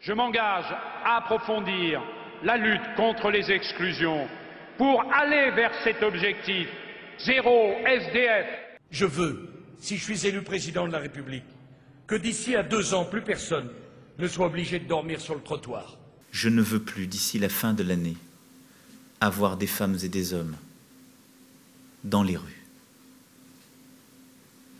Je m'engage à approfondir la lutte contre les exclusions pour aller vers cet objectif zéro SDF. Je veux, si je suis élu président de la République, que d'ici à deux ans, plus personne ne soit obligé de dormir sur le trottoir. Je ne veux plus, d'ici la fin de l'année, avoir des femmes et des hommes dans les rues,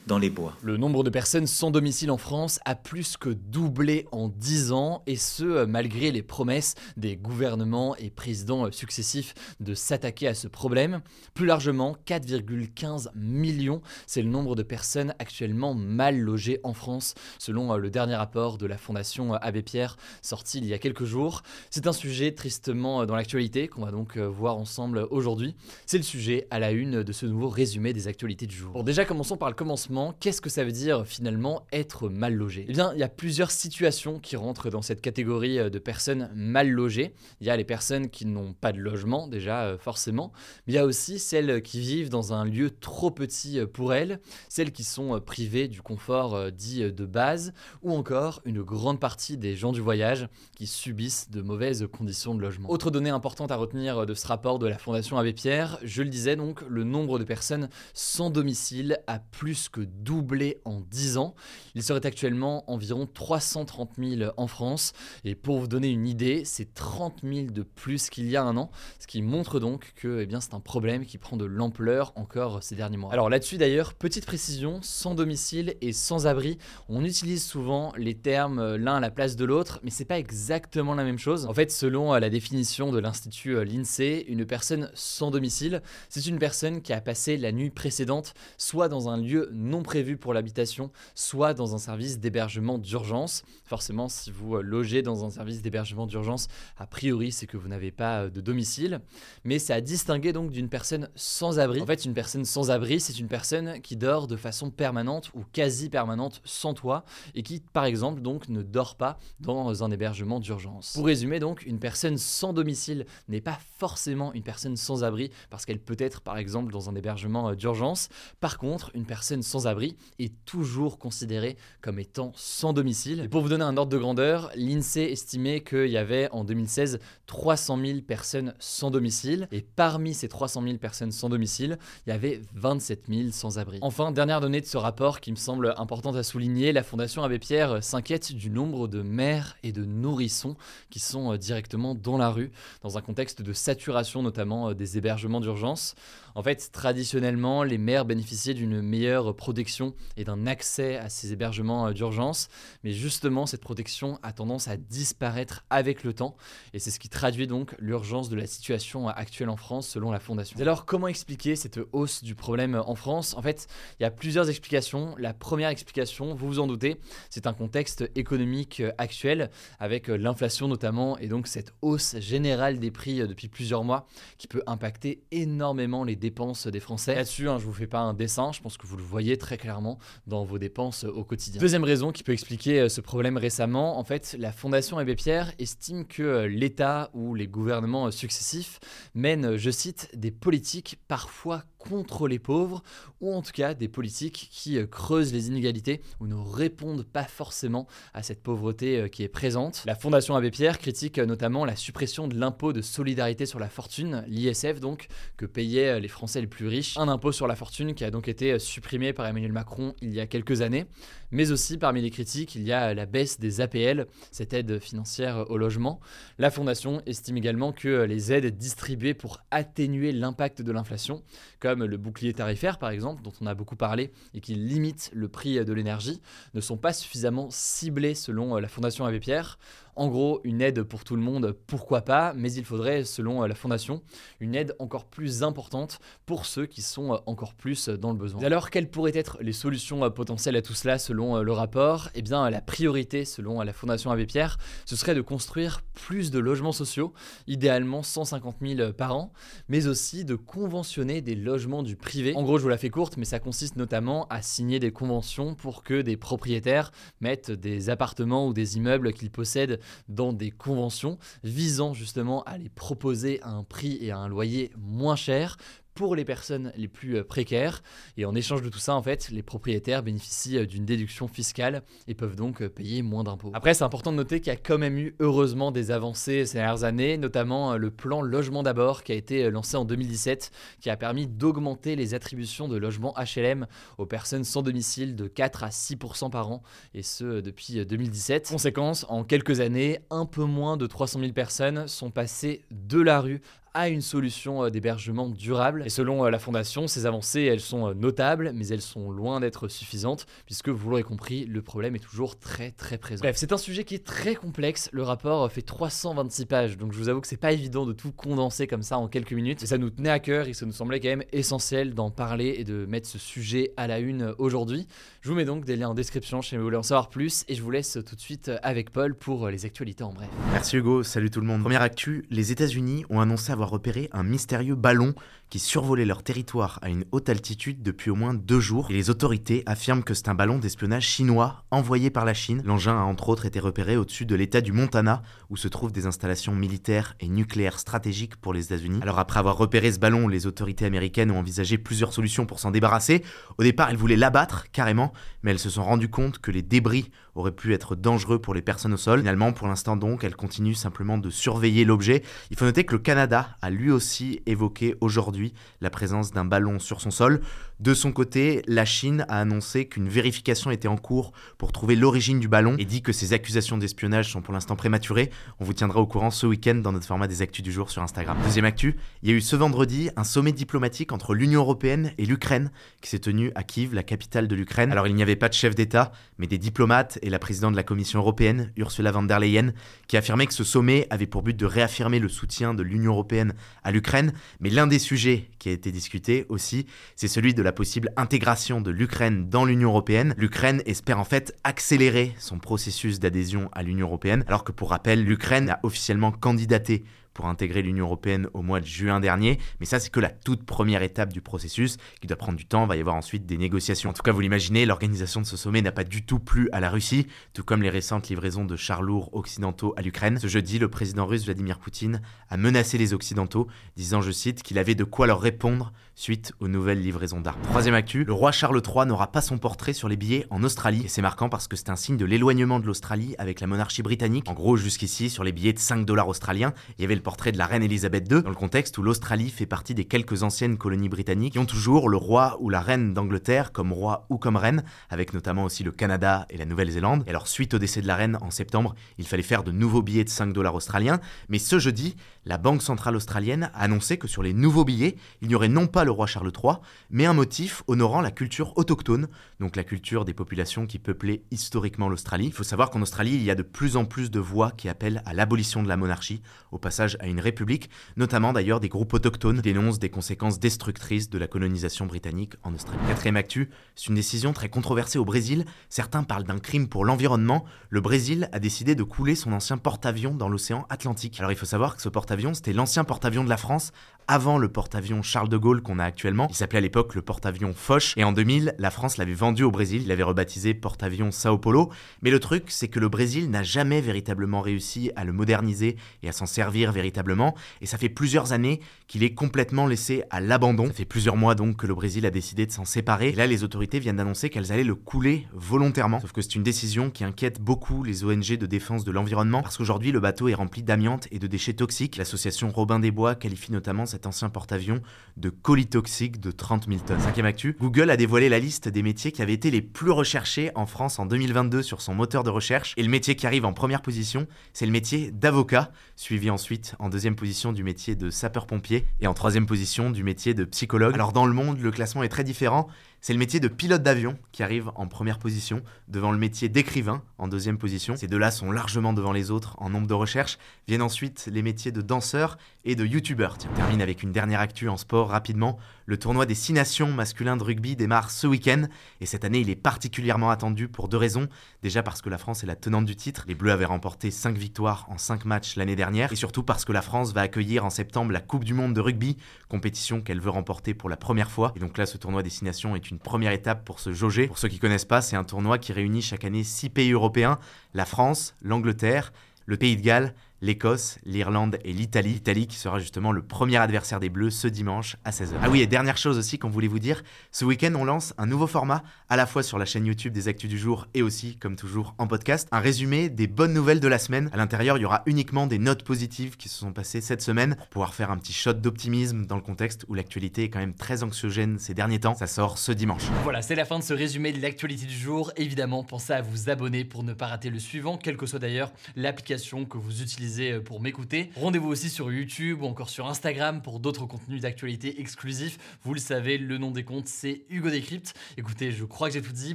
dans les bois. Le nombre de personnes sans domicile en France a plus que doublé en 10 ans, et ce euh, malgré les promesses des gouvernements et présidents euh, successifs de s'attaquer à ce problème. Plus largement, 4,15 millions, c'est le nombre de personnes actuellement mal logées en France, selon euh, le dernier rapport de la Fondation Abbé Pierre sorti il y a quelques jours. C'est un sujet tristement dans l'actualité qu'on va donc voir ensemble aujourd'hui. C'est le sujet à la une de ce nouveau résumé des actualités du jour. Bon, déjà commençons par le commencement qu'est-ce que ça veut dire finalement être mal logé? Eh bien, il y a plusieurs situations qui rentrent dans cette catégorie euh, de personnes mal logées. Il y a les personnes qui n'ont pas de logement, déjà euh, forcément, mais il y a aussi celles qui vivent dans un lieu trop petit euh, pour elles, celles qui sont privées du confort dit de base, ou encore une grande partie des gens du voyage qui subissent de mauvaises conditions de logement. Autre donnée importante à retenir de ce rapport de la Fondation Abbé Pierre, je le disais donc, le nombre de personnes sans domicile a plus que doublé en 10 ans. Il serait actuellement environ 330 000 en France. Et pour vous donner une idée, c'est 30 000 de plus qu'il y a un an, ce qui montre donc que eh c'est un problème qui prend de l'ampleur encore ces derniers mois. Alors là-dessus d'ailleurs, petite précision, sans domicile et sans abri, on utilise souvent les termes euh, l'un à la place de l'autre, mais c'est pas exactement la même chose. En fait, selon euh, la définition de l'Institut euh, l'INSEE, une personne sans domicile, c'est une personne qui a passé la nuit précédente soit dans un lieu prévu pour l'habitation, soit dans un service d'hébergement d'urgence. Forcément, si vous euh, logez dans un service d'hébergement d'urgence, a priori, c'est que vous n'avez pas euh, de domicile. Mais c'est à distinguer donc d'une personne sans abri. En fait, une personne sans abri, c'est une personne qui dort de façon permanente ou quasi permanente sans toit et qui, par exemple, donc ne dort pas dans un hébergement d'urgence. Pour résumer, donc, une personne sans domicile n'est pas forcément une personne sans abri parce qu'elle peut être, par exemple, dans un hébergement euh, d'urgence. Par contre, une personne sans abri est toujours considéré comme étant sans domicile. Pour vous donner un ordre de grandeur, l'INSEE estimait qu'il y avait en 2016 300 000 personnes sans domicile. Et parmi ces 300 000 personnes sans domicile, il y avait 27 000 sans-abri. Enfin, dernière donnée de ce rapport qui me semble importante à souligner, la Fondation Abbé Pierre s'inquiète du nombre de mères et de nourrissons qui sont euh, directement dans la rue, dans un contexte de saturation notamment euh, des hébergements d'urgence. En fait, traditionnellement, les mères bénéficiaient d'une meilleure protection et d'un accès à ces hébergements euh, d'urgence, mais justement, cette protection a tendance à disparaître avec le temps, et c'est ce qui traduit donc l'urgence de la situation actuelle en France selon la Fondation. Alors, comment expliquer cette hausse du problème en France? En fait, il y a plusieurs explications. La première explication, vous vous en doutez, c'est un contexte économique euh, actuel, avec euh, l'inflation notamment, et donc cette hausse générale des prix depuis plusieurs mois, qui peut impacter énormément les dépenses des Français. Là-dessus, hein, je vous fais pas un dessin, je pense que vous le voyez très clairement dans vos dépenses au quotidien. Deuxième raison qui peut expliquer euh, ce problème récemment, en fait, la Fondation Abbé Pierre estime que euh, l'État ou les gouvernements euh, successifs mènent, je cite, des politiques parfois contre les pauvres, ou en tout cas des politiques qui euh, creusent les inégalités ou ne répondent pas forcément à cette pauvreté euh, qui est présente. La Fondation Abbé Pierre critique euh, notamment la suppression de l'impôt de solidarité sur la fortune, l'ISF donc, que payaient les Français les plus riches. Un impôt sur la fortune qui a donc été supprimé par Emmanuel Macron il y a quelques années. Mais aussi parmi les critiques, il y a la baisse des APL, cette aide financière au logement. La Fondation estime également que les aides distribuées pour atténuer l'impact de l'inflation, comme le bouclier tarifaire par exemple, dont on a beaucoup parlé et qui limite le prix de l'énergie, ne sont pas suffisamment ciblées selon la Fondation Abbé Pierre. En gros, une aide pour tout le monde, pourquoi pas, mais il faudrait, selon la Fondation, une aide encore plus importante pour ceux qui sont encore plus dans le besoin. Alors, quelles pourraient être les solutions potentielles à tout cela selon selon le rapport, eh bien, la priorité, selon la Fondation Abbé Pierre, ce serait de construire plus de logements sociaux, idéalement 150 000 par an, mais aussi de conventionner des logements du privé. En gros, je vous la fais courte, mais ça consiste notamment à signer des conventions pour que des propriétaires mettent des appartements ou des immeubles qu'ils possèdent dans des conventions visant justement à les proposer à un prix et à un loyer moins cher pour les personnes les plus euh, précaires. Et en échange de tout ça, en fait, les propriétaires bénéficient euh, d'une déduction fiscale et peuvent donc euh, payer moins d'impôts. Après, c'est important de noter qu'il y a quand même eu heureusement des avancées ces dernières années, notamment le plan Logement d'abord qui a été lancé en 2017, qui a permis d'augmenter les attributions de logements HLM aux personnes sans domicile de 4 à 6% par an, et ce depuis 2017. Conséquence, en quelques années, un peu moins de 300 000 personnes sont passées de la rue à une solution euh, d'hébergement durable. Et selon euh, la Fondation, ces avancées, elles sont euh, notables, mais elles sont loin d'être suffisantes, puisque vous l'aurez compris, le problème est toujours très très présent. Bref, c'est un sujet qui est très complexe. Le rapport fait 326 pages, donc je vous avoue que c'est pas évident de tout condenser comme ça en quelques minutes. Et ça nous tenait à cœur et ça nous semblait quand même essentiel d'en parler et de mettre ce sujet à la une aujourd'hui. Je vous mets donc des liens en description si vous voulez en savoir plus, et je vous laisse tout de suite avec Paul pour les actualités en bref. Merci Hugo, salut tout le monde. Première actu, les États-Unis ont annoncé avoir repéré un mystérieux ballon qui survolait leur territoire à une haute altitude depuis au moins deux jours. Et les autorités affirment que c'est un ballon d'espionnage chinois envoyé par la Chine. L'engin a entre autres été repéré au-dessus de l'état du Montana, où se trouvent des installations militaires et nucléaires stratégiques pour les États-Unis. Alors après avoir repéré ce ballon, les autorités américaines ont envisagé plusieurs solutions pour s'en débarrasser. Au départ, elles voulaient l'abattre carrément, mais elles se sont rendues compte que les débris auraient pu être dangereux pour les personnes au sol. Finalement, pour l'instant donc, elles continuent simplement de surveiller l'objet. Il faut noter que le Canada a lui aussi évoqué aujourd'hui la présence d'un ballon sur son sol. De son côté, la Chine a annoncé qu'une vérification était en cours pour trouver l'origine du ballon et dit que ces accusations d'espionnage sont pour l'instant prématurées. On vous tiendra au courant ce week-end dans notre format des actus du jour sur Instagram. Deuxième actu, il y a eu ce vendredi un sommet diplomatique entre l'Union européenne et l'Ukraine qui s'est tenu à Kiev, la capitale de l'Ukraine. Alors il n'y avait pas de chef d'État, mais des diplomates et la présidente de la Commission européenne, Ursula von der Leyen, qui affirmait que ce sommet avait pour but de réaffirmer le soutien de l'Union européenne à l'Ukraine. Mais l'un des sujets qui a été discuté aussi, c'est celui de la possible intégration de l'Ukraine dans l'Union européenne. L'Ukraine espère en fait accélérer son processus d'adhésion à l'Union européenne, alors que pour rappel, l'Ukraine a officiellement candidaté pour intégrer l'Union européenne au mois de juin dernier. Mais ça, c'est que la toute première étape du processus qui doit prendre du temps. Il va y avoir ensuite des négociations. En tout cas, vous l'imaginez, l'organisation de ce sommet n'a pas du tout plu à la Russie, tout comme les récentes livraisons de chars lourds occidentaux à l'Ukraine. Ce jeudi, le président russe Vladimir Poutine a menacé les Occidentaux, disant, je cite, qu'il avait de quoi leur répondre suite aux nouvelles livraisons d'armes. Troisième actu, le roi Charles III n'aura pas son portrait sur les billets en Australie. Et c'est marquant parce que c'est un signe de l'éloignement de l'Australie avec la monarchie britannique. En gros, jusqu'ici, sur les billets de 5 dollars australiens, il y avait le portrait de la reine Elisabeth II, dans le contexte où l'Australie fait partie des quelques anciennes colonies britanniques qui ont toujours le roi ou la reine d'Angleterre comme roi ou comme reine, avec notamment aussi le Canada et la Nouvelle-Zélande. Alors, suite au décès de la reine en septembre, il fallait faire de nouveaux billets de 5 dollars australiens. Mais ce jeudi, la Banque centrale australienne a annoncé que sur les nouveaux billets, il n'y aurait non pas le roi Charles III, mais un motif honorant la culture autochtone, donc la culture des populations qui peuplaient historiquement l'Australie. Il faut savoir qu'en Australie, il y a de plus en plus de voix qui appellent à l'abolition de la monarchie, au passage à une république, notamment d'ailleurs des groupes autochtones dénoncent des conséquences destructrices de la colonisation britannique en Australie. Quatrième actu, c'est une décision très controversée au Brésil. Certains parlent d'un crime pour l'environnement. Le Brésil a décidé de couler son ancien porte-avions dans l'océan Atlantique. Alors il faut savoir que ce porte-avions, c'était l'ancien porte-avions de la France avant le porte-avions Charles de Gaulle qu'on a actuellement. Il s'appelait à l'époque le porte-avions Foch et en 2000, la France l'avait vendu au Brésil. Il l'avait rebaptisé porte-avions Sao Paulo. Mais le truc, c'est que le Brésil n'a jamais véritablement réussi à le moderniser et à s'en servir véritablement. Et ça fait plusieurs années qu'il est complètement laissé à l'abandon. Ça fait plusieurs mois donc que le Brésil a décidé de s'en séparer. Et là, les autorités viennent d'annoncer qu'elles allaient le couler volontairement. Sauf que c'est une décision qui inquiète beaucoup les ONG de défense de l'environnement parce qu'aujourd'hui, le bateau est rempli d'amiante et de déchets toxiques. L'association Robin des Bois qualifie notamment cet ancien porte-avions de colis toxique de 30 000 tonnes. Cinquième actu, Google a dévoilé la liste des métiers qui avaient été les plus recherchés en France en 2022 sur son moteur de recherche. Et le métier qui arrive en première position, c'est le métier d'avocat, suivi ensuite en deuxième position du métier de sapeur-pompier et en troisième position du métier de psychologue. Alors dans le monde, le classement est très différent. C'est le métier de pilote d'avion qui arrive en première position, devant le métier d'écrivain en deuxième position. Ces deux-là sont largement devant les autres en nombre de recherches. Viennent ensuite les métiers de danseur et de youtubeur. On termine avec une dernière actu en sport rapidement. Le tournoi des 6 nations masculin de rugby démarre ce week-end et cette année il est particulièrement attendu pour deux raisons. Déjà parce que la France est la tenante du titre, les Bleus avaient remporté 5 victoires en 5 matchs l'année dernière et surtout parce que la France va accueillir en septembre la Coupe du Monde de rugby, compétition qu'elle veut remporter pour la première fois. Et donc là ce tournoi des 6 nations est une première étape pour se jauger. Pour ceux qui connaissent pas, c'est un tournoi qui réunit chaque année 6 pays européens, la France, l'Angleterre, le Pays de Galles, l'Écosse, l'Irlande et l'Italie. L'Italie qui sera justement le premier adversaire des Bleus ce dimanche à 16h. Ah oui, et dernière chose aussi qu'on voulait vous dire, ce week-end on lance un nouveau format, à la fois sur la chaîne YouTube des Actus du jour et aussi, comme toujours, en podcast, un résumé des bonnes nouvelles de la semaine. À l'intérieur, il y aura uniquement des notes positives qui se sont passées cette semaine pour pouvoir faire un petit shot d'optimisme dans le contexte où l'actualité est quand même très anxiogène ces derniers temps. Ça sort ce dimanche. Voilà, c'est la fin de ce résumé de l'actualité du jour. Évidemment, pensez à vous abonner pour ne pas rater le suivant, quelle que soit d'ailleurs l'application que vous utilisez pour m'écouter. Rendez-vous aussi sur YouTube ou encore sur Instagram pour d'autres contenus d'actualité exclusifs. Vous le savez, le nom des comptes, c'est Hugo Décrypte. Écoutez, je crois que j'ai tout dit.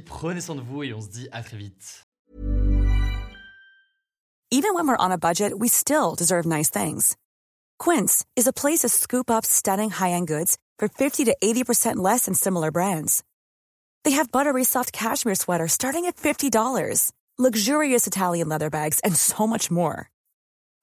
Prenez soin de vous et on se dit à très vite. Even when we're on a budget, we still deserve nice things. Quince is a place to scoop up stunning high-end goods for 50 to 80% less than similar brands. They have buttery soft cashmere sweaters starting at $50, luxurious Italian leather bags, and so much more.